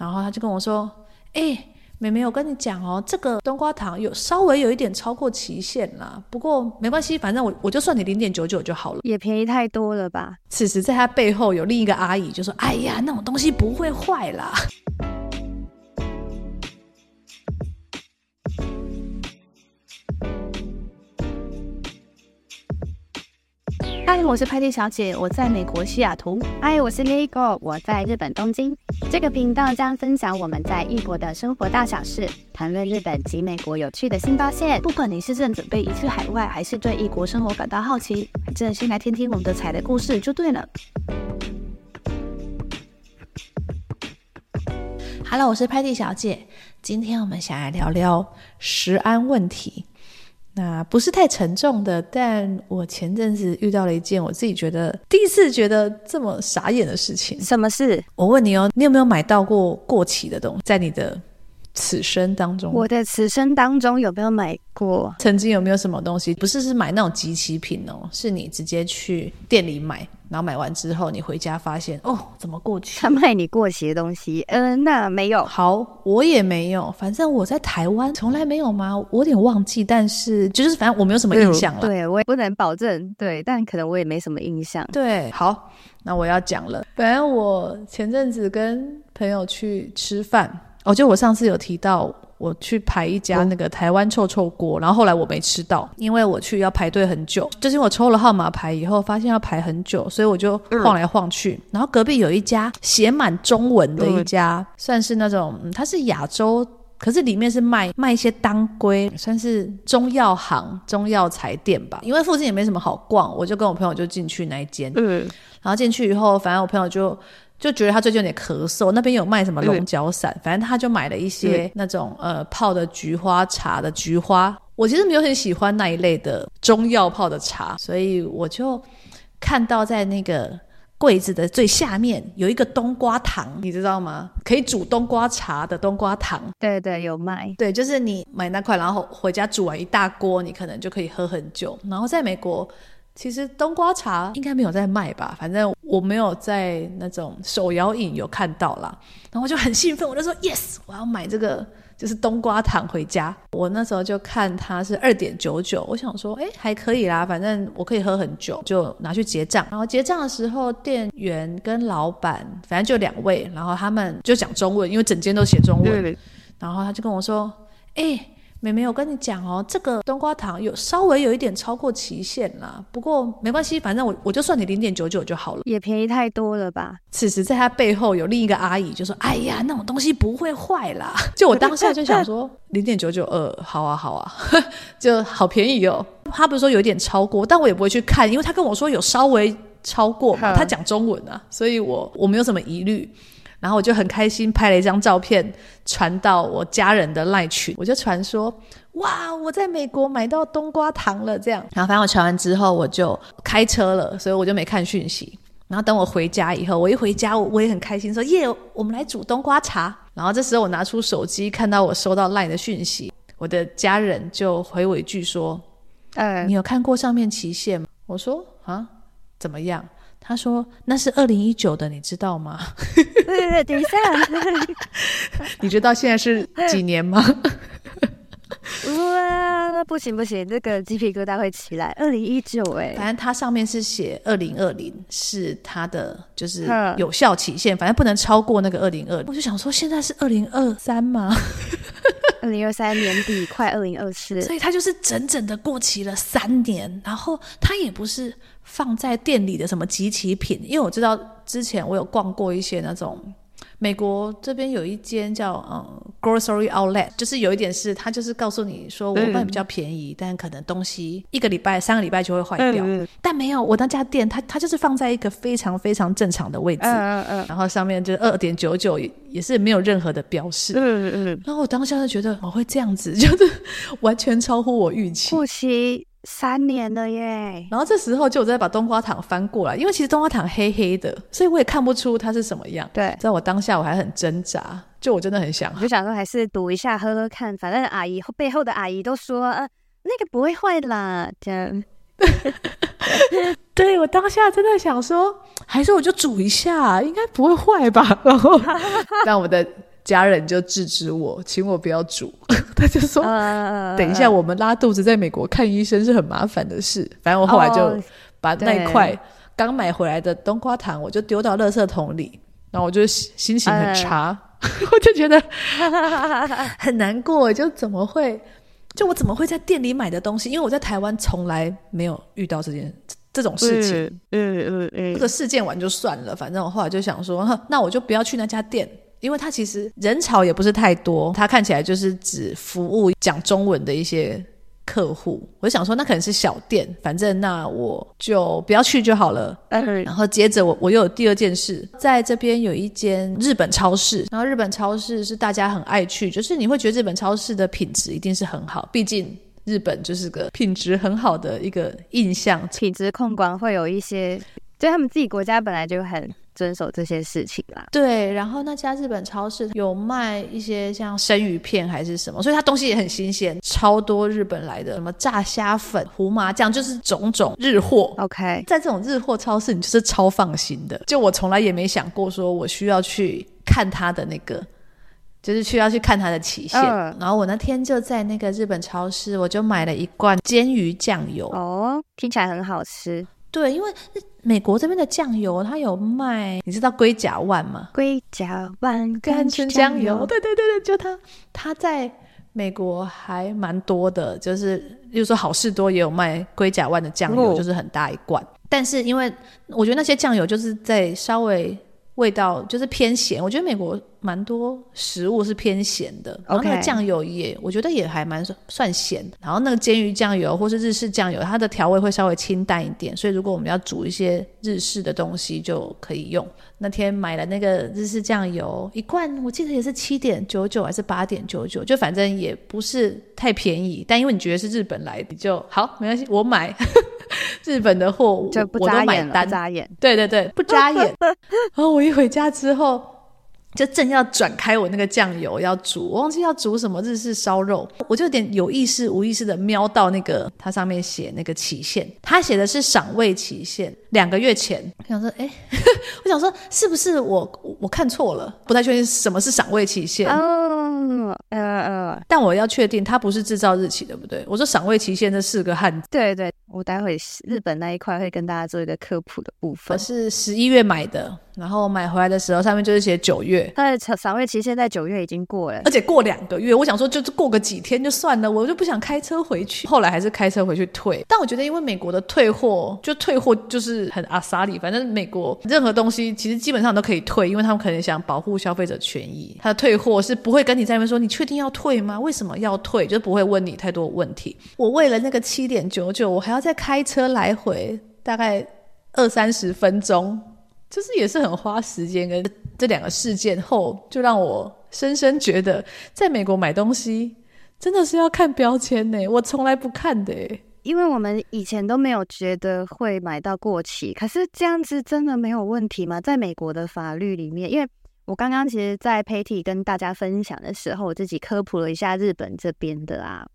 然后他就跟我说：“哎、欸，妹妹，我跟你讲哦，这个冬瓜糖有稍微有一点超过期限啦，不过没关系，反正我我就算你零点九九就好了，也便宜太多了吧？”此时在他背后有另一个阿姨就说：“哎呀，那种东西不会坏啦。”嗨，我是派蒂小姐，我在美国西雅图。嗨，我是 Lego，我在日本东京。这个频道将分享我们在异国的生活大小事，谈论日本及美国有趣的新发现。不管你是正准备移居海外，还是对异国生活感到好奇，反正先来听听我们的采的故事就对了。Hello，我是派蒂小姐，今天我们想来聊聊食安问题。那不是太沉重的，但我前阵子遇到了一件我自己觉得第一次觉得这么傻眼的事情。什么事？我问你哦，你有没有买到过过期的东西？在你的此生当中，我的此生当中有没有买过？曾经有没有什么东西？不是是买那种集齐品哦，是你直接去店里买。然后买完之后，你回家发现哦，怎么过期？他卖你过期的东西？嗯、呃，那没有。好，我也没有。反正我在台湾从来没有吗？我有点忘记，但是就是反正我没有什么印象了。对，我也不能保证。对，但可能我也没什么印象。对，好，那我要讲了。反正我前阵子跟朋友去吃饭，哦，就我上次有提到。我去排一家那个台湾臭臭锅，然后后来我没吃到，因为我去要排队很久。就是我抽了号码牌以后，发现要排很久，所以我就晃来晃去。然后隔壁有一家写满中文的一家，算是那种，嗯，它是亚洲，可是里面是卖卖一些当归，算是中药行、中药材店吧。因为附近也没什么好逛，我就跟我朋友就进去那一间。嗯，然后进去以后，反正我朋友就。就觉得他最近有点咳嗽，那边有卖什么龙角散，反正他就买了一些那种呃泡的菊花茶的菊花。我其实没有很喜欢那一类的中药泡的茶，所以我就看到在那个柜子的最下面有一个冬瓜糖，你知道吗？可以煮冬瓜茶的冬瓜糖。对对，有卖。对，就是你买那块，然后回家煮完一大锅，你可能就可以喝很久。然后在美国。其实冬瓜茶应该没有在卖吧，反正我没有在那种手摇饮有看到啦。然后我就很兴奋，我就说 yes，我要买这个就是冬瓜糖回家。我那时候就看它是二点九九，我想说哎还可以啦，反正我可以喝很久，就拿去结账。然后结账的时候，店员跟老板反正就两位，然后他们就讲中文，因为整间都写中文。对对。然后他就跟我说哎。妹妹，我跟你讲哦，这个冬瓜糖有稍微有一点超过期限啦，不过没关系，反正我我就算你零点九九就好了，也便宜太多了吧？此时在他背后有另一个阿姨就说：“哎呀，那种东西不会坏啦。”就我当下就想说，零点九九二，好啊好啊，就好便宜哦。他不是说有一点超过，但我也不会去看，因为他跟我说有稍微超过嘛，他讲中文啊，所以我我没有什么疑虑。然后我就很开心，拍了一张照片传到我家人的赖群，我就传说，哇，我在美国买到冬瓜糖了，这样。然后反正我传完之后，我就开车了，所以我就没看讯息。然后等我回家以后，我一回家，我也很开心，说耶，我们来煮冬瓜茶。然后这时候我拿出手机，看到我收到 LINE 的讯息，我的家人就回我一句说，呃，你有看过上面期限吗？我说啊，怎么样？他说：“那是二零一九的，你知道吗？” 对对对，等一下，你知道现在是几年吗？哇，那不行不行，这个鸡皮疙瘩会起来。二零一九，哎，反正它上面是写二零二零是它的就是有效期限，反正不能超过那个二零二零。我就想说，现在是二零二三吗？二零二三年底快二零二四，所以它就是整整的过期了三年。然后它也不是放在店里的什么集齐品，因为我知道之前我有逛过一些那种。美国这边有一间叫嗯 grocery outlet，就是有一点是它就是告诉你说我卖比较便宜，嗯、但可能东西一个礼拜、三个礼拜就会坏掉。嗯、但没有，我那家店它它就是放在一个非常非常正常的位置，嗯嗯嗯，然后上面就二点九九也是没有任何的标示。嗯嗯，然后我当下就觉得我会这样子，就是完全超乎我预期。不期。三年了耶！然后这时候就我在把冬瓜糖翻过来，因为其实冬瓜糖黑黑的，所以我也看不出它是什么样。对，在我当下我还很挣扎，就我真的很想，我就想说还是赌一下喝喝看，反正阿姨背后的阿姨都说，呃，那个不会坏啦，这样。对，我当下真的想说，还是我就煮一下，应该不会坏吧。然后，让我的家人就制止我，请我不要煮。他就说：“ uh, 等一下，我们拉肚子在美国看医生是很麻烦的事。”反正我后来就把那一块刚买回来的冬瓜糖，我就丢到垃圾桶里。然后我就心情很差，uh, 我就觉得 很难过。就怎么会？就我怎么会在店里买的东西？因为我在台湾从来没有遇到这件这种事情。嗯嗯嗯，这个事件完就算了，反正我后来就想说，那我就不要去那家店。因为它其实人潮也不是太多，它看起来就是只服务讲中文的一些客户。我就想说，那可能是小店，反正那我就不要去就好了。嗯，然后接着我我又有第二件事，在这边有一间日本超市，然后日本超市是大家很爱去，就是你会觉得日本超市的品质一定是很好，毕竟日本就是个品质很好的一个印象。品质控管会有一些，就他们自己国家本来就很。遵守这些事情啦。对，然后那家日本超市有卖一些像生鱼片还是什么，所以它东西也很新鲜，超多日本来的什么炸虾粉、胡麻酱，就是种种日货。OK，在这种日货超市，你就是超放心的。就我从来也没想过说我需要去看它的那个，就是需要去看它的期限。Uh. 然后我那天就在那个日本超市，我就买了一罐煎鱼酱油。哦，oh, 听起来很好吃。对，因为美国这边的酱油，它有卖，你知道龟甲万吗？龟甲万甘醇酱油，对对对对，就它，它在美国还蛮多的，就是，例如说好事多也有卖龟甲万的酱油，哦、就是很大一罐。但是因为我觉得那些酱油就是在稍微。味道就是偏咸，我觉得美国蛮多食物是偏咸的。然后那个酱油也，我觉得也还蛮算咸。然后那个煎鱼酱油或是日式酱油，它的调味会稍微清淡一点，所以如果我们要煮一些日式的东西就可以用。那天买了那个日式酱油一罐，我记得也是七点九九还是八点九九，就反正也不是太便宜。但因为你觉得是日本来的，你就好没关系，我买。日本的货就不眨眼了，不眨眼。对对对，不眨眼。然后我一回家之后，就正要转开我那个酱油要煮，我忘记要煮什么日式烧肉，我就有点有意识无意识的瞄到那个它上面写那个期限，它写的是赏味期限，两个月前。我想说，哎，我想说是不是我我看错了？不太确定什么是赏味期限。嗯嗯嗯，但我要确定它不是制造日期，对不对？我说赏味期限这四个汉字。对对。我待会日本那一块会跟大家做一个科普的部分。我是十一月买的，然后买回来的时候上面就是写九月。它的赏味期限在九月已经过了，而且过两个月。我想说就是过个几天就算了，我就不想开车回去。后来还是开车回去退。但我觉得因为美国的退货就退货就是很阿萨里，反正美国任何东西其实基本上都可以退，因为他们可能想保护消费者权益。他的退货是不会跟你在那边说你确定要退吗？为什么要退？就不会问你太多问题。我为了那个七点九九，我还要。再开车来回大概二三十分钟，就是也是很花时间。跟这两个事件后，就让我深深觉得，在美国买东西真的是要看标签呢。我从来不看的，因为我们以前都没有觉得会买到过期。可是这样子真的没有问题吗？在美国的法律里面，因为我刚刚其实，在 Patty 跟大家分享的时候，我自己科普了一下日本这边的啊。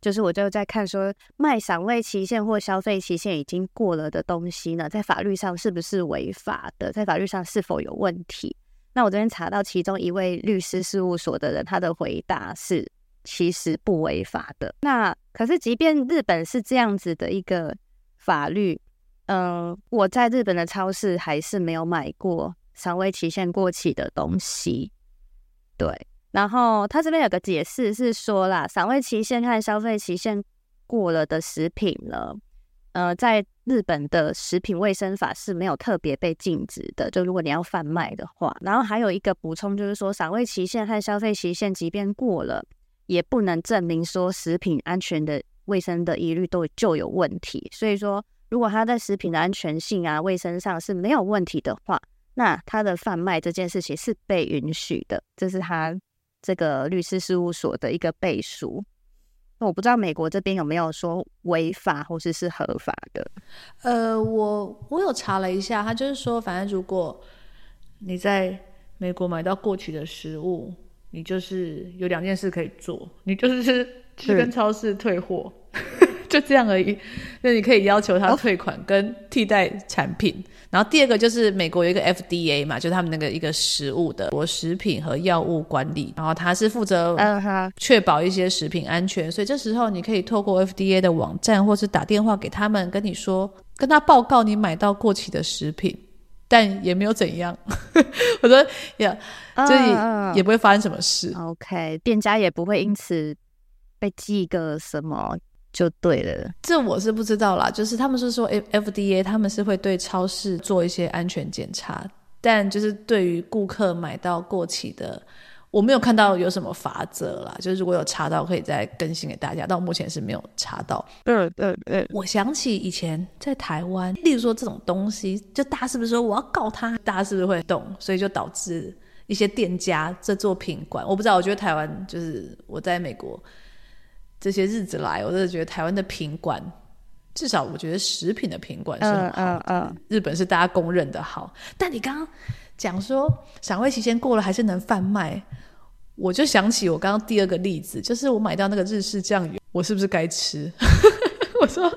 就是我就在看说，卖赏味期限或消费期限已经过了的东西呢，在法律上是不是违法的？在法律上是否有问题？那我这边查到其中一位律师事务所的人，他的回答是其实不违法的。那可是，即便日本是这样子的一个法律，嗯，我在日本的超市还是没有买过赏味期限过期的东西，对。然后他这边有个解释是说啦，赏味期限和消费期限过了的食品呢，呃，在日本的食品卫生法是没有特别被禁止的。就如果你要贩卖的话，然后还有一个补充就是说，赏味期限和消费期限即便过了，也不能证明说食品安全的卫生的疑虑都就有问题。所以说，如果它在食品的安全性啊、卫生上是没有问题的话，那它的贩卖这件事情是被允许的。这是他。这个律师事务所的一个背书，那我不知道美国这边有没有说违法或是，是合法的。呃，我我有查了一下，他就是说，反正如果你在美国买到过期的食物，你就是有两件事可以做，你就是去跟超市退货，就这样而已。那你可以要求他退款跟替代产品。哦、然后第二个就是美国有一个 FDA 嘛，就是他们那个一个食物的国食品和药物管理，然后他是负责确保一些食品安全，嗯、所以这时候你可以透过 FDA 的网站，或是打电话给他们，跟你说，跟他报告你买到过期的食品。但也没有怎样，我说也也不会发生什么事。OK，店家也不会因此被记个什么就对了。这我是不知道啦，就是他们是说 FDA 他们是会对超市做一些安全检查，但就是对于顾客买到过期的。我没有看到有什么法则啦，就是如果有查到，可以再更新给大家。到目前是没有查到。嗯嗯嗯。我想起以前在台湾，例如说这种东西，就大家是不是说我要告他？大家是不是会动？所以就导致一些店家这做品管，我不知道。我觉得台湾就是我在美国这些日子来，我真的觉得台湾的品管，至少我觉得食品的品管是很好。嗯嗯。日本是大家公认的好，但你刚刚。讲说赏味期限过了还是能贩卖，我就想起我刚刚第二个例子，就是我买到那个日式酱油，我是不是该吃？我说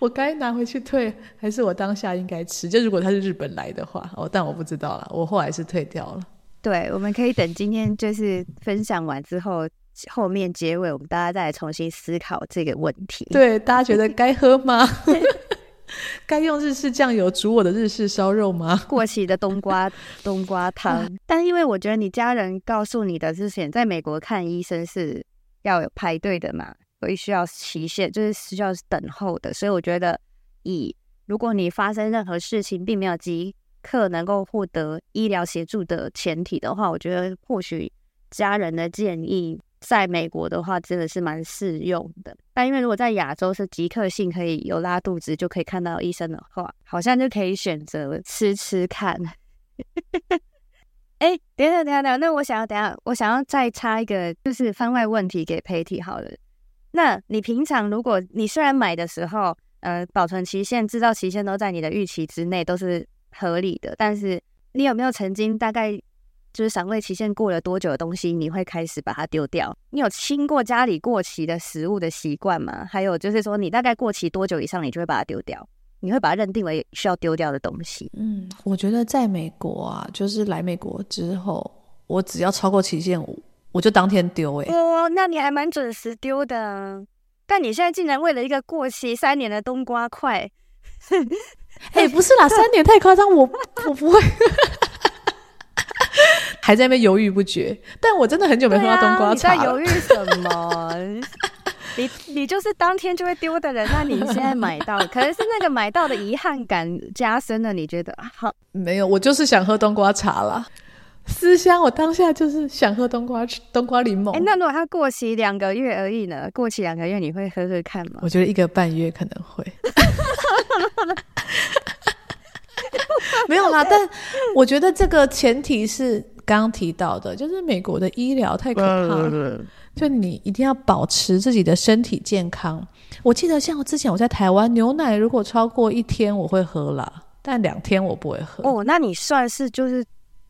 我该拿回去退，还是我当下应该吃？就如果他是日本来的话，哦，但我不知道了，我后来是退掉了。对，我们可以等今天就是分享完之后，后面结尾我们大家再来重新思考这个问题。对，大家觉得该喝吗？该用日式酱油煮我的日式烧肉吗？过期的冬瓜冬瓜汤。但因为我觉得你家人告诉你的之前，在美国看医生是要有排队的嘛，所以需要期限，就是需要等候的。所以我觉得，以如果你发生任何事情，并没有即刻能够获得医疗协助的前提的话，我觉得或许家人的建议。在美国的话，真的是蛮适用的。但因为如果在亚洲是即刻性可以有拉肚子就可以看到医生的话，好像就可以选择吃吃看。哎、欸，等下等等，那我想要等下，我想要再插一个就是番外问题给佩提好了。那你平常如果你虽然买的时候，呃，保存期限、制造期限都在你的预期之内，都是合理的，但是你有没有曾经大概？就是赏味期限过了多久的东西，你会开始把它丢掉？你有清过家里过期的食物的习惯吗？还有就是说，你大概过期多久以上，你就会把它丢掉？你会把它认定为需要丢掉的东西？嗯，我觉得在美国啊，就是来美国之后，我只要超过期限，我就当天丢。哎，哦，那你还蛮准时丢的。但你现在竟然为了一个过期三年的冬瓜块，哎，不是啦，三年太夸张，我我不会。还在那边犹豫不决，但我真的很久没喝到冬瓜茶。啊、你在犹豫什么？你你就是当天就会丢的人，那你现在买到，可能是那个买到的遗憾感加深了。你觉得好？没有，我就是想喝冬瓜茶啦。思乡，我当下就是想喝冬瓜冬瓜柠檬。哎，那如果它过期两个月而已呢？过期两个月你会喝喝看吗？我觉得一个半月可能会。没有啦，但我觉得这个前提是刚刚提到的，就是美国的医疗太可怕了，就你一定要保持自己的身体健康。我记得像之前我在台湾，牛奶如果超过一天我会喝啦，但两天我不会喝。哦，那你算是就是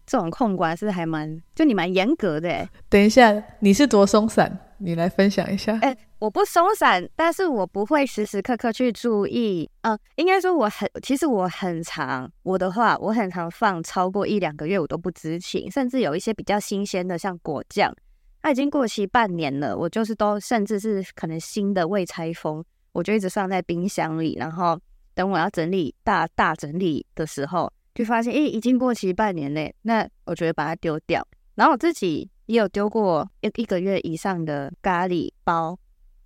这种控管是还蛮，就你蛮严格的诶。等一下，你是多松散？你来分享一下。哎，我不松散，但是我不会时时刻刻去注意。嗯，应该说我很，其实我很常，我的话，我很常放超过一两个月，我都不知情。甚至有一些比较新鲜的，像果酱，它已经过期半年了，我就是都，甚至是可能新的未拆封，我就一直放在冰箱里。然后等我要整理大大整理的时候，就发现，诶，已经过期半年嘞。那我觉得把它丢掉。然后我自己。也有丢过一一个月以上的咖喱包，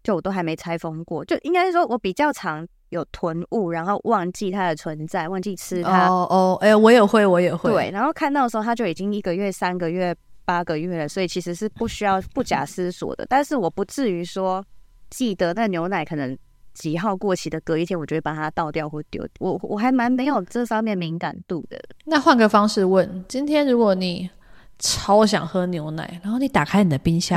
就我都还没拆封过，就应该是说我比较常有囤物，然后忘记它的存在，忘记吃它。哦哦，哎，我也会，我也会。对，然后看到的时候，它就已经一个月、三个月、八个月了，所以其实是不需要不假思索的。但是我不至于说记得那牛奶可能几号过期的，隔一天我就会把它倒掉或丢。我我还蛮没有这方面敏感度的。那换个方式问，今天如果你。超想喝牛奶，然后你打开你的冰箱，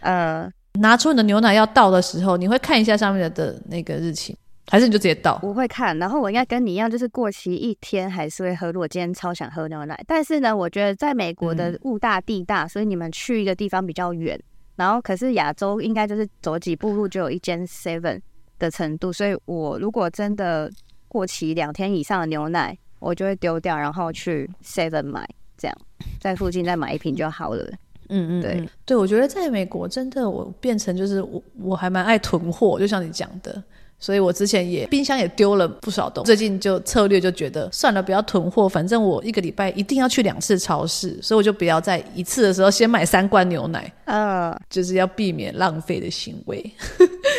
呃，呃拿出你的牛奶要倒的时候，你会看一下上面的的那个日期，还是你就直接倒？我会看，然后我应该跟你一样，就是过期一天还是会喝。如果今天超想喝牛奶，但是呢，我觉得在美国的物大地大，嗯、所以你们去一个地方比较远，然后可是亚洲应该就是走几步路就有一间 Seven，的程度，所以我如果真的过期两天以上的牛奶，我就会丢掉，然后去 Seven 买，这样在附近再买一瓶就好了。嗯嗯，对嗯对，我觉得在美国真的我变成就是我我还蛮爱囤货，就像你讲的。所以我之前也冰箱也丢了不少东西，最近就策略就觉得算了，不要囤货，反正我一个礼拜一定要去两次超市，所以我就不要在一次的时候先买三罐牛奶，呃，就是要避免浪费的行为。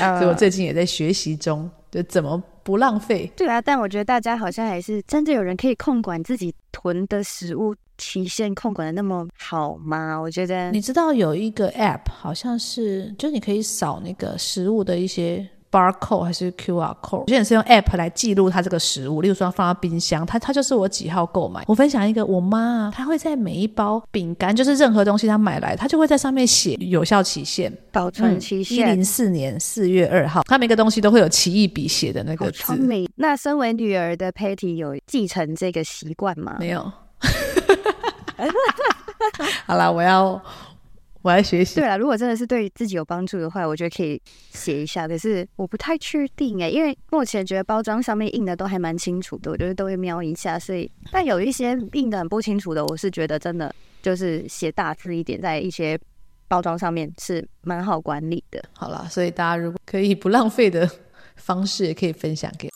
呃、所以我最近也在学习中，就怎么不浪费。对啊，但我觉得大家好像还是真的有人可以控管自己囤的食物期限，控管的那么好吗？我觉得你知道有一个 app，好像是就你可以扫那个食物的一些。Barcode 还是 QR code，有些人是用 app 来记录它这个食物，例如说放到冰箱，它它就是我几号购买。我分享一个，我妈啊，她会在每一包饼干，就是任何东西她买来，她就会在上面写有效期限、保存期限，一零四年四月二号。她每个东西都会有奇异笔写的那个字。聪明。那身为女儿的 Patty 有继承这个习惯吗？没有。好啦，我要。我来学习。对了，如果真的是对自己有帮助的话，我觉得可以写一下。可是我不太确定哎，因为目前觉得包装上面印的都还蛮清楚的，我觉得都会瞄一下。所以，但有一些印的很不清楚的，我是觉得真的就是写大字一点，在一些包装上面是蛮好管理的。好了，所以大家如果可以不浪费的方式，也可以分享给。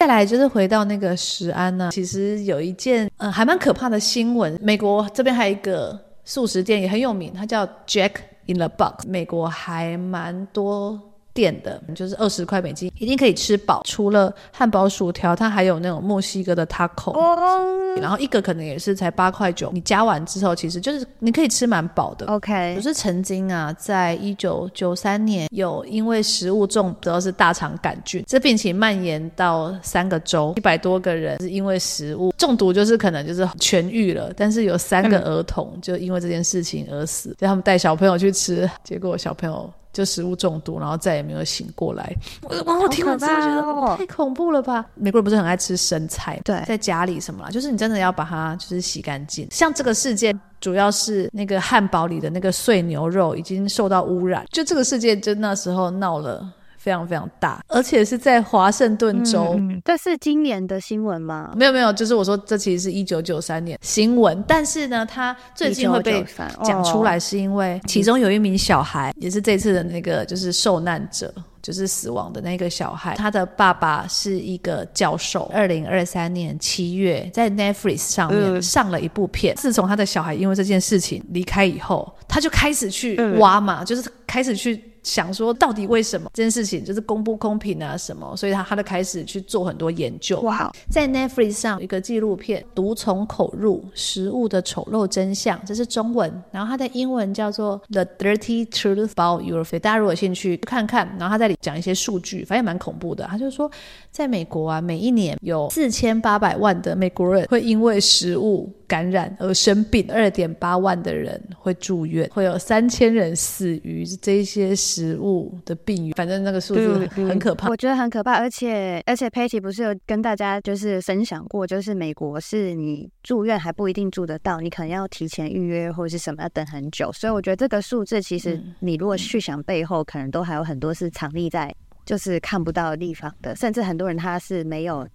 再来就是回到那个食安呢、啊，其实有一件呃还蛮可怕的新闻，美国这边还有一个。素食店也很有名，它叫 Jack in the Box，美国还蛮多。店的就是二十块美金，一定可以吃饱。除了汉堡、薯条，它还有那种墨西哥的 taco，、oh. 然后一个可能也是才八块九。你加完之后，其实就是你可以吃蛮饱的。OK，我是曾经啊，在一九九三年有因为食物中毒，主要是大肠杆菌，这病情蔓延到三个州，一百多个人是因为食物中毒，就是可能就是痊愈了，但是有三个儿童就因为这件事情而死，就他们带小朋友去吃，结果小朋友。就食物中毒，然后再也没有醒过来。我我听完之后觉得太恐怖了吧？美国人不是很爱吃生菜？对，在家里什么啦，就是你真的要把它就是洗干净。像这个事件，主要是那个汉堡里的那个碎牛肉已经受到污染。就这个事件，就那时候闹了。非常非常大，而且是在华盛顿州。嗯，这是今年的新闻吗？没有没有，就是我说这其实是一九九三年新闻，但是呢，它最近会被讲出来，是因为其中有一名小孩，也是这次的那个就是受难者，就是死亡的那个小孩，他的爸爸是一个教授。二零二三年七月，在 Netflix 上面上了一部片。自从他的小孩因为这件事情离开以后，他就开始去挖嘛，就是开始去。想说到底为什么这件事情就是公不公平啊什么，所以他他就开始去做很多研究。哇，在 Netflix 上有一个纪录片《毒从口入：食物的丑陋真相》，这是中文，然后它的英文叫做《The Dirty Truth About Your Food》。大家如果有兴趣看看，然后他在里讲一些数据，反正蛮恐怖的。他就说，在美国啊，每一年有四千八百万的美国人会因为食物感染而生病，二点八万的人会住院，会有三千人死于这些食物的病原。反正那个数字很可怕，我觉得很可怕。而且而且，Patty 不是有跟大家就是分享过，就是美国是你住院还不一定住得到，你可能要提前预约或者是什么，要等很久。所以我觉得这个数字其实你如果去想背后，可能都还有很多是藏匿在就是看不到的地方的，甚至很多人他是没有，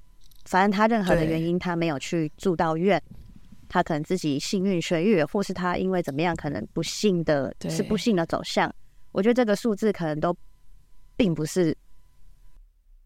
反正他任何的原因他没有去住到院。他可能自己幸运痊愈，或是他因为怎么样，可能不幸的是不幸的走向。我觉得这个数字可能都并不是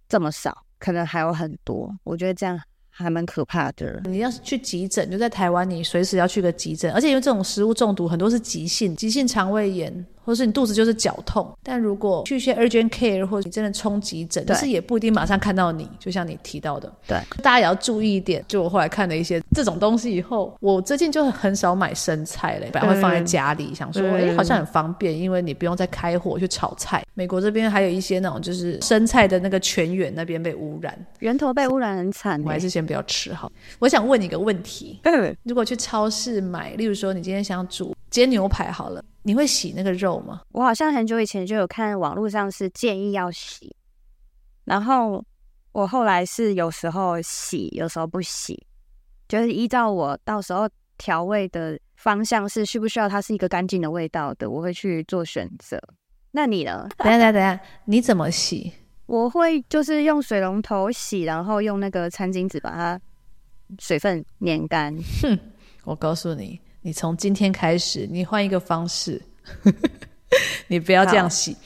这么少，可能还有很多。我觉得这样还蛮可怕的。你要是去急诊，就在台湾，你随时要去个急诊，而且因为这种食物中毒很多是急性，急性肠胃炎。或是你肚子就是绞痛，但如果去一些 urgent care 或者你真的冲急诊，但是也不一定马上看到你。就像你提到的，对，大家也要注意一点。就我后来看了一些这种东西以后，我最近就很少买生菜嘞，本来会放在家里，想说哎、欸、好像很方便，因为你不用再开火去炒菜。美国这边还有一些那种就是生菜的那个泉源那边被污染，源头被污染很惨，我还是先不要吃好。我想问你一个问题，如果去超市买，例如说你今天想煮煎牛排好了。你会洗那个肉吗？我好像很久以前就有看网络上是建议要洗，然后我后来是有时候洗，有时候不洗，就是依照我到时候调味的方向是需不需要它是一个干净的味道的，我会去做选择。那你呢？等下等下等下，你怎么洗？我会就是用水龙头洗，然后用那个餐巾纸把它水分粘干。哼，我告诉你，你从今天开始，你换一个方式，你不要这样洗。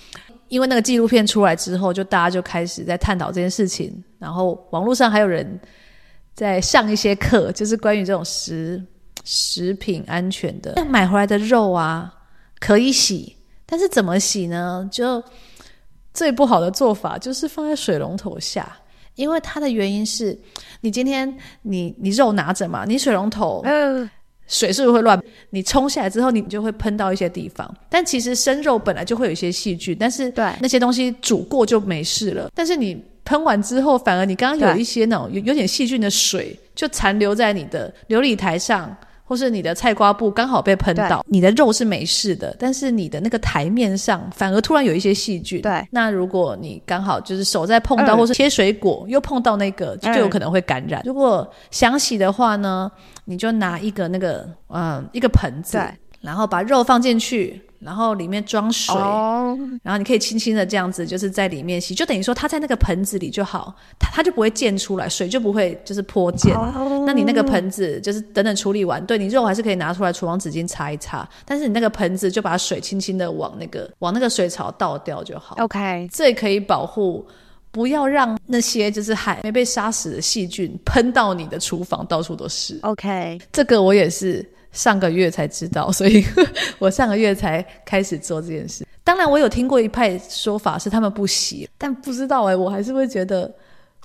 因为那个纪录片出来之后，就大家就开始在探讨这件事情，然后网络上还有人在上一些课，就是关于这种食食品安全的。买回来的肉啊，可以洗，但是怎么洗呢？就最不好的做法就是放在水龙头下，因为它的原因是，你今天你你肉拿着嘛，你水龙头。水是不是会乱？你冲下来之后，你就会喷到一些地方。但其实生肉本来就会有一些细菌，但是对那些东西煮过就没事了。但是你喷完之后，反而你刚刚有一些那种有有点细菌的水，就残留在你的琉璃台上。或是你的菜瓜布刚好被喷到，你的肉是没事的，但是你的那个台面上反而突然有一些细菌。对，那如果你刚好就是手在碰到，或是切水果又碰到那个，就有可能会感染。如果想洗的话呢，你就拿一个那个嗯一个盆子，然后把肉放进去。然后里面装水，oh. 然后你可以轻轻的这样子，就是在里面洗，就等于说它在那个盆子里就好，它它就不会溅出来，水就不会就是泼溅。Oh. 那你那个盆子就是等等处理完，对你肉还是可以拿出来厨房纸巾擦一擦，但是你那个盆子就把水轻轻的往那个往那个水槽倒掉就好。OK，这也可以保护，不要让那些就是还没被杀死的细菌喷到你的厨房，到处都是。OK，这个我也是。上个月才知道，所以我上个月才开始做这件事。当然，我有听过一派说法是他们不洗，但不知道哎、欸，我还是会觉得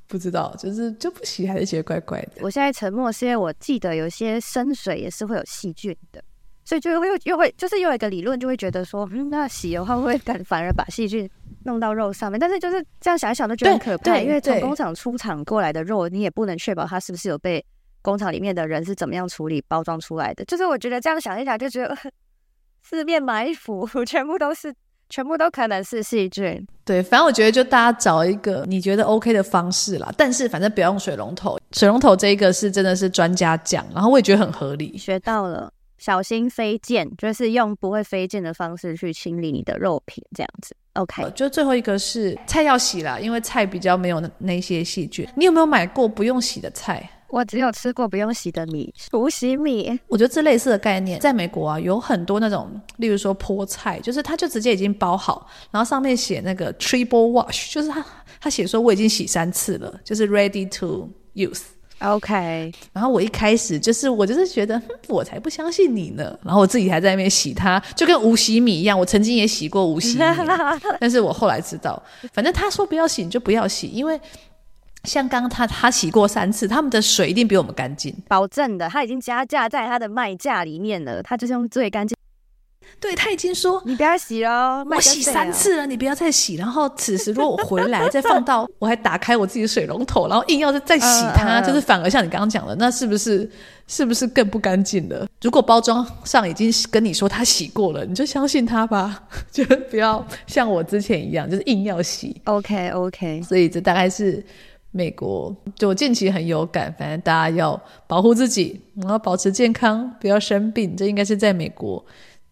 不知道，就是就不洗还是觉得怪怪的。我现在沉默是因为我记得有些生水也是会有细菌的，所以就又又会就是又有一个理论就会觉得说，嗯，那洗的话会不会反反而把细菌弄到肉上面？但是就是这样想一想都觉得很可怕，因为从工厂出厂过来的肉，你也不能确保它是不是有被。工厂里面的人是怎么样处理包装出来的？就是我觉得这样想一想，就觉得 四面埋伏，全部都是，全部都可能是细菌。对，反正我觉得就大家找一个你觉得 OK 的方式啦。但是反正不要用水龙头，水龙头这一个是真的是专家讲，然后我也觉得很合理。学到了，小心飞溅，就是用不会飞溅的方式去清理你的肉品，这样子。OK，就最后一个是菜要洗啦，因为菜比较没有那那些细菌。你有没有买过不用洗的菜？我只有吃过不用洗的米，无洗米。我觉得这类似的概念，在美国啊，有很多那种，例如说菠菜，就是它就直接已经包好，然后上面写那个 triple wash，就是他他写说我已经洗三次了，就是 ready to use。OK。然后我一开始就是我就是觉得我才不相信你呢，然后我自己还在那边洗它，就跟无洗米一样，我曾经也洗过无洗米，但是我后来知道，反正他说不要洗你就不要洗，因为。像刚刚他他洗过三次，他们的水一定比我们干净，保证的。他已经加价在他的卖价里面了，他就是用最干净。对，他已经说你不要洗了，我洗三次了，你不要再洗。然后此时如果我回来再放到，我还打开我自己的水龙头，然后硬要再洗它，就是反而像你刚刚讲的，那是不是是不是更不干净了？如果包装上已经跟你说他洗过了，你就相信他吧，就不要像我之前一样，就是硬要洗。OK OK，所以这大概是。美国就我近期很有感，反正大家要保护自己，然后保持健康，不要生病，这应该是在美国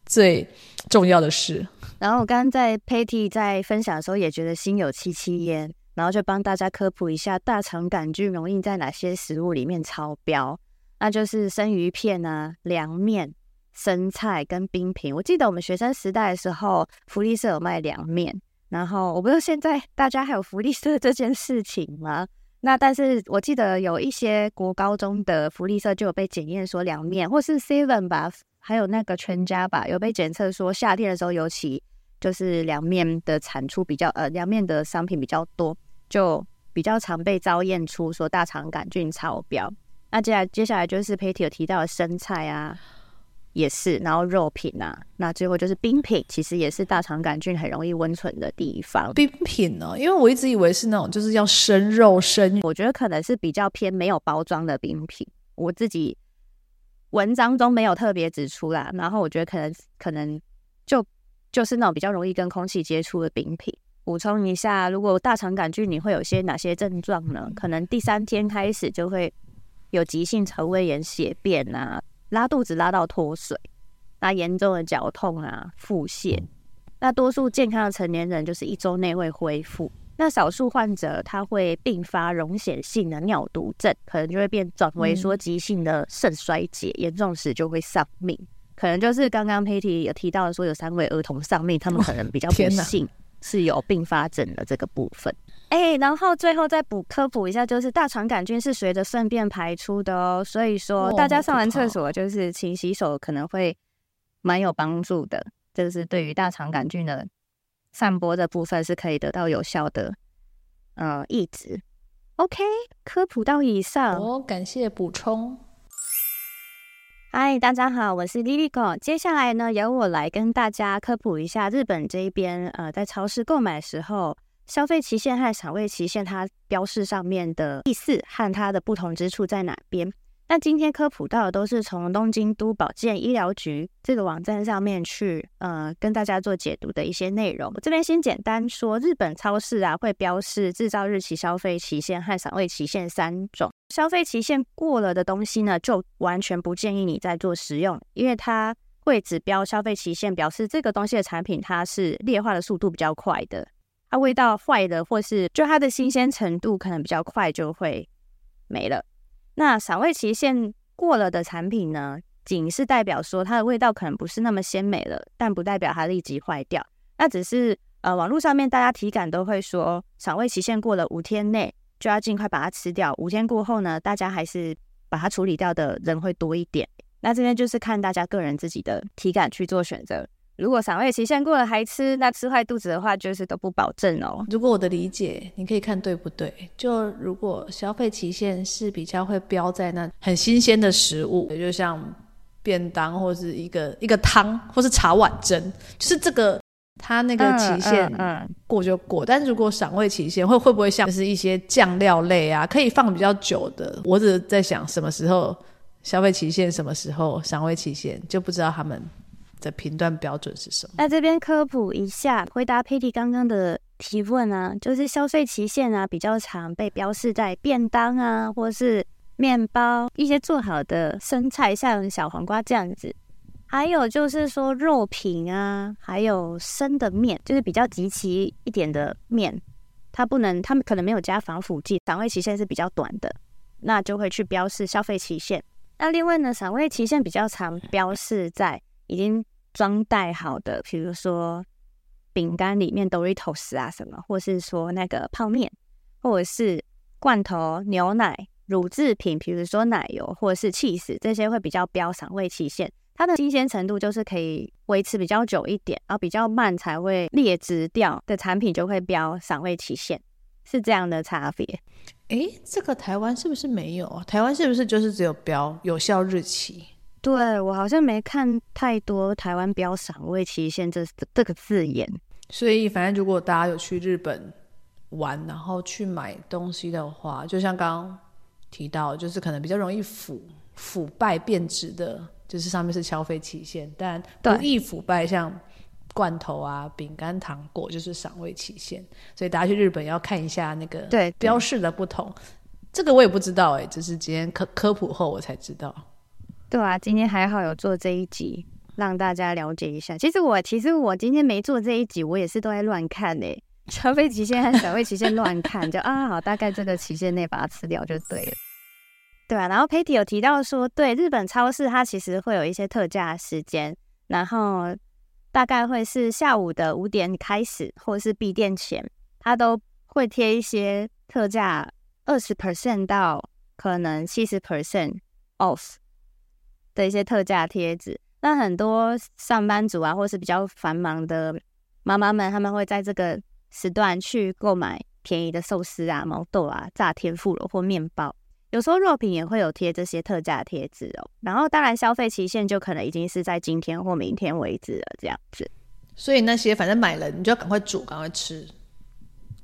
最重要的事。然后我刚刚在 Patty 在分享的时候，也觉得心有戚戚焉，然后就帮大家科普一下大肠杆菌容易在哪些食物里面超标，那就是生鱼片啊、凉面、生菜跟冰品。我记得我们学生时代的时候，福利社有卖凉面。然后我不知道现在大家还有福利社 这件事情吗？那但是我记得有一些国高中的福利社就有被检验说凉面，或是 Seven 吧，还有那个全家吧，有被检测说夏天的时候尤其就是凉面的产出比较呃凉面的商品比较多，就比较常被遭验出说大肠杆菌超标。那接下来接下来就是 Patty 有提到的生菜啊。也是，然后肉品啊，那最后就是冰品，其实也是大肠杆菌很容易温存的地方。冰品呢，因为我一直以为是那种就是要生肉生，我觉得可能是比较偏没有包装的冰品。我自己文章中没有特别指出啦，然后我觉得可能可能就就是那种比较容易跟空气接触的冰品。补充一下，如果大肠杆菌，你会有些哪些症状呢？可能第三天开始就会有急性肠胃炎、血便啊。拉肚子拉到脱水，那严重的绞痛啊、腹泻，那多数健康的成年人就是一周内会恢复。那少数患者他会并发溶血性的尿毒症，可能就会变转为说急性的肾衰竭，严、嗯、重时就会丧命。可能就是刚刚 Patty 有提到的说，有三位儿童丧命，他们可能比较不幸是有并发症的这个部分。哎、欸，然后最后再补科普一下，就是大肠杆菌是随着粪便排出的哦，所以说大家上完厕所就是勤洗手，可能会蛮有帮助的。这、就是对于大肠杆菌的散播的部分是可以得到有效的呃抑制。OK，科普到以上，哦，感谢补充。嗨，大家好，我是 Liliko。接下来呢，由我来跟大家科普一下日本这一边呃，在超市购买的时候。消费期限和赏味期限，它标示上面的意思和它的不同之处在哪边？那今天科普到的都是从东京都保健医疗局这个网站上面去，呃，跟大家做解读的一些内容。我这边先简单说，日本超市啊会标示制造日期、消费期限和赏味期限三种。消费期限过了的东西呢，就完全不建议你再做食用，因为它会只标消费期限，表示这个东西的产品它是劣化的速度比较快的。它味道坏的，或是就它的新鲜程度可能比较快就会没了。那赏味期限过了的产品呢，仅是代表说它的味道可能不是那么鲜美了，但不代表它立即坏掉。那只是呃，网络上面大家体感都会说，赏味期限过了五天内就要尽快把它吃掉。五天过后呢，大家还是把它处理掉的人会多一点。那这边就是看大家个人自己的体感去做选择。如果赏味期限过了还吃，那吃坏肚子的话，就是都不保证哦。如果我的理解，你可以看对不对？就如果消费期限是比较会标在那很新鲜的食物，也就像便当或是一个一个汤或是茶碗蒸，就是这个它那个期限过就过。嗯嗯嗯、但如果赏味期限会会不会像就是一些酱料类啊，可以放比较久的？我只是在想什么时候消费期限，什么时候赏味期限，就不知道他们。的评断标准是什么？那这边科普一下，回答 Patty 刚刚的提问啊，就是消费期限啊比较长，被标示在便当啊，或是面包一些做好的生菜，像小黄瓜这样子。还有就是说肉品啊，还有生的面，就是比较极其一点的面，它不能，他们可能没有加防腐剂，赏味期限是比较短的，那就会去标示消费期限。那另外呢，赏味期限比较长，标示在已经装袋好的，比如说饼干里面 Doritos 啊什么，或是说那个泡面，或者是罐头牛奶、乳制品，比如说奶油或者是 cheese，这些会比较标赏味期限，它的新鲜程度就是可以维持比较久一点，然后比较慢才会劣质掉的产品就会标赏味期限，是这样的差别。诶，这个台湾是不是没有？台湾是不是就是只有标有效日期？对，我好像没看太多台湾标赏味期限这这个字眼，所以反正如果大家有去日本玩，然后去买东西的话，就像刚刚提到，就是可能比较容易腐腐败变质的，就是上面是消费期限，但不易腐败，像罐头啊、饼干、糖果就是赏味期限，所以大家去日本要看一下那个对标示的不同。这个我也不知道哎、欸，只是今天科科普后我才知道。对啊，今天还好有做这一集，让大家了解一下。其实我其实我今天没做这一集，我也是都在乱看诶，消费期限和赏味期限乱看，就啊好，大概这个期限内把它吃掉就对了。对啊，然后 Patty 有提到说，对日本超市它其实会有一些特价时间，然后大概会是下午的五点开始，或是闭店前，它都会贴一些特价二十 percent 到可能七十 percent off。的一些特价贴纸，那很多上班族啊，或是比较繁忙的妈妈们，他们会在这个时段去购买便宜的寿司啊、毛豆啊、炸天妇罗或面包。有时候肉品也会有贴这些特价贴纸哦。然后当然消费期限就可能已经是在今天或明天为止了，这样子。所以那些反正买了，你就要赶快煮、赶快吃，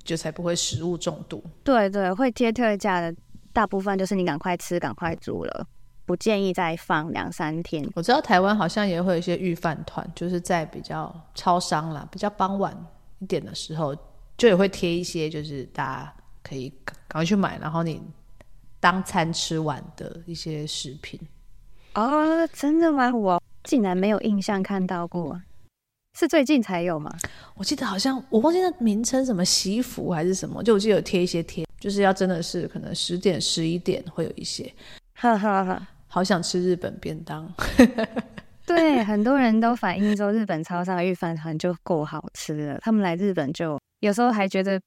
就才不会食物中毒。对对，会贴特价的大部分就是你赶快吃、赶快煮了。不建议再放两三天。我知道台湾好像也会有一些预饭团，就是在比较超商啦，比较傍晚一点的时候，就也会贴一些，就是大家可以赶快去买，然后你当餐吃完的一些食品。哦，真的吗？我竟然没有印象看到过是最近才有吗？我记得好像我忘记那名称什么习服还是什么，就我记得有贴一些贴，就是要真的是可能十点十一点会有一些，哈哈哈，好想吃日本便当。对，很多人都反映说日本超商的御饭团就够好吃了，他们来日本就有时候还觉得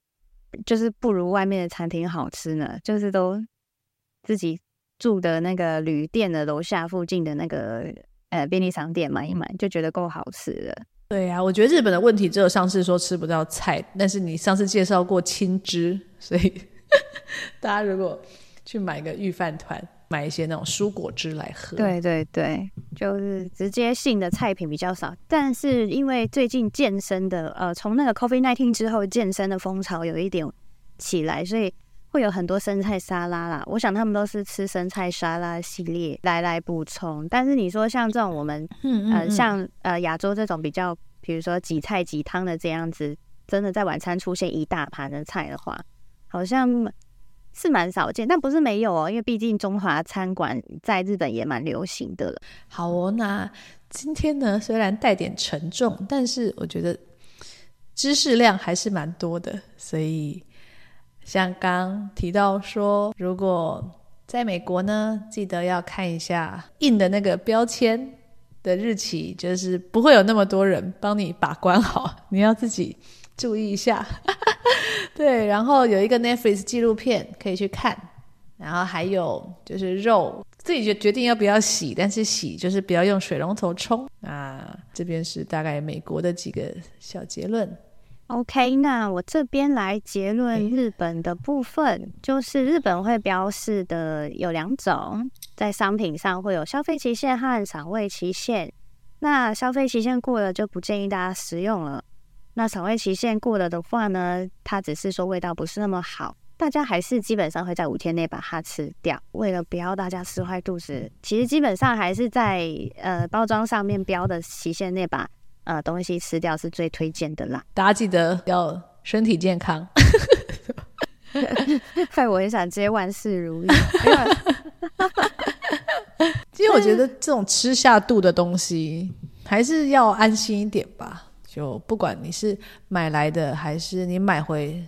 就是不如外面的餐厅好吃呢，就是都自己住的那个旅店的楼下附近的那个呃便利商店买一买，就觉得够好吃了。对呀、啊，我觉得日本的问题只有上次说吃不到菜，但是你上次介绍过青汁，所以 大家如果去买个御饭团。买一些那种蔬果汁来喝。对对对，就是直接性的菜品比较少，但是因为最近健身的，呃，从那个 COVID-19 之后，健身的风潮有一点起来，所以会有很多生菜沙拉啦。我想他们都是吃生菜沙拉系列来来补充。但是你说像这种我们，嗯，嗯，嗯呃，像呃亚洲这种比较，比如说几菜几汤的这样子，真的在晚餐出现一大盘的菜的话，好像。是蛮少见，但不是没有哦，因为毕竟中华餐馆在日本也蛮流行的了。好哦，那今天呢，虽然带点沉重，但是我觉得知识量还是蛮多的。所以像刚提到说，如果在美国呢，记得要看一下印的那个标签的日期，就是不会有那么多人帮你把关好，你要自己注意一下。对，然后有一个 Netflix 纪录片可以去看，然后还有就是肉，自己决决定要不要洗，但是洗就是不要用水龙头冲。啊，这边是大概美国的几个小结论。OK，那我这边来结论日本的部分，就是日本会标示的有两种，在商品上会有消费期限和赏味期限。那消费期限过了就不建议大家食用了。那赏味期限过了的话呢，它只是说味道不是那么好，大家还是基本上会在五天内把它吃掉。为了不要大家吃坏肚子，其实基本上还是在呃包装上面标的期限内把呃东西吃掉是最推荐的啦。大家记得要身体健康。害我也想接万事如意。其实我觉得这种吃下肚的东西还是要安心一点吧。就不管你是买来的，还是你买回，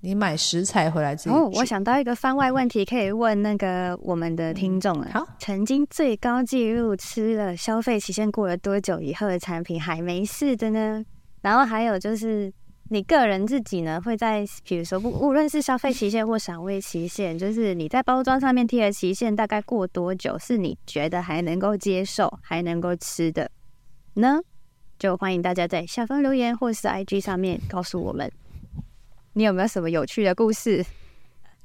你买食材回来自己。哦，我想到一个番外问题，可以问那个我们的听众了。好，曾经最高纪录吃了消费期限过了多久以后的产品还没事的呢？然后还有就是你个人自己呢，会在比如说不无论是消费期限或赏味期限，就是你在包装上面贴的期限大概过多久，是你觉得还能够接受、还能够吃的呢？就欢迎大家在下方留言，或是 IG 上面告诉我们，你有没有什么有趣的故事？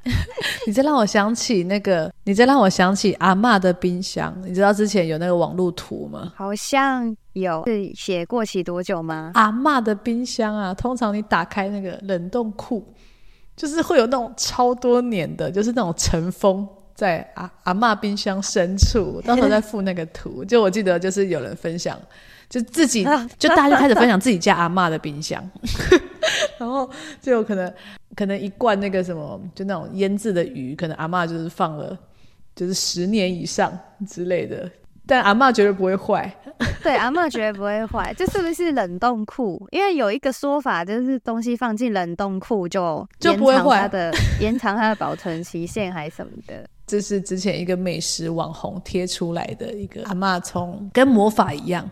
你再让我想起那个，你再让我想起阿嬷的冰箱。你知道之前有那个网路图吗？好像有，是写过期多久吗？阿嬷的冰箱啊，通常你打开那个冷冻库，就是会有那种超多年的，就是那种尘封在阿阿嬷冰箱深处。到时候再附那个图，就我记得就是有人分享。就自己，就大家就开始分享自己家阿嬷的冰箱，然后就有可能可能一罐那个什么，就那种腌制的鱼，可能阿嬷就是放了就是十年以上之类的，但阿嬷绝对不会坏。对，阿嬷绝对不会坏，这是不是冷冻库？因为有一个说法就是东西放进冷冻库就就不会坏，它的延长它的保存期限还是什么的。这是之前一个美食网红贴出来的一个阿嬷从跟魔法一样。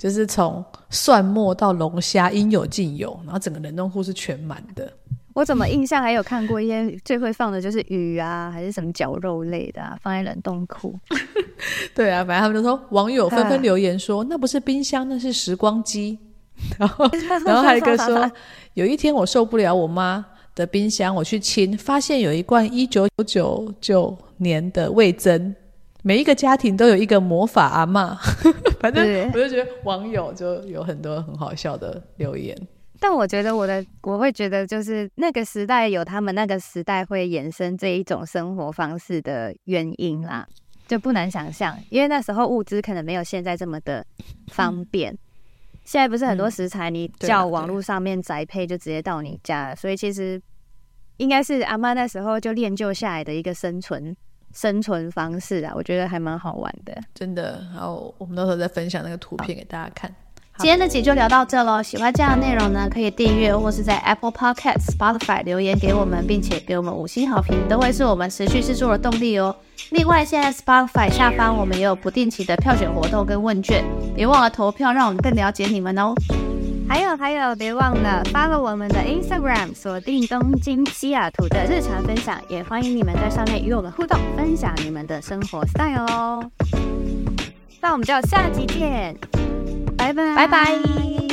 就是从蒜末到龙虾应有尽有，然后整个冷冻库是全满的。我怎么印象还有看过一些最会放的就是鱼啊，还是什么绞肉类的啊，放在冷冻库。对啊，反正他们就说网友纷纷留言说，那不是冰箱，那是时光机。然后，然后还有一个说，有一天我受不了我妈的冰箱，我去清，发现有一罐一九九九年的味噌。每一个家庭都有一个魔法阿妈，反正我就觉得网友就有很多很好笑的留言。但我觉得我的我会觉得就是那个时代有他们那个时代会衍生这一种生活方式的原因啦，就不难想象，因为那时候物资可能没有现在这么的方便。嗯、现在不是很多食材你叫网络上面宅配就直接到你家了，所以其实应该是阿妈那时候就练就下来的一个生存。生存方式啊，我觉得还蛮好玩的，真的。然后我们到时候再分享那个图片给大家看。今天的集就聊到这喽。喜欢这样的内容呢，可以订阅或是在 Apple Podcast、Spotify 留言给我们，并且给我们五星好评，都会是我们持续制作的动力哦。另外，现在 Spotify 下方我们也有不定期的票选活动跟问卷，别忘了投票，让我们更了解你们哦。还有还有，别忘了 follow 我们的 Instagram，锁定东京西雅图的日常分享，也欢迎你们在上面与我们互动，分享你们的生活 style 哦。那我们就下集见。拜拜，拜拜。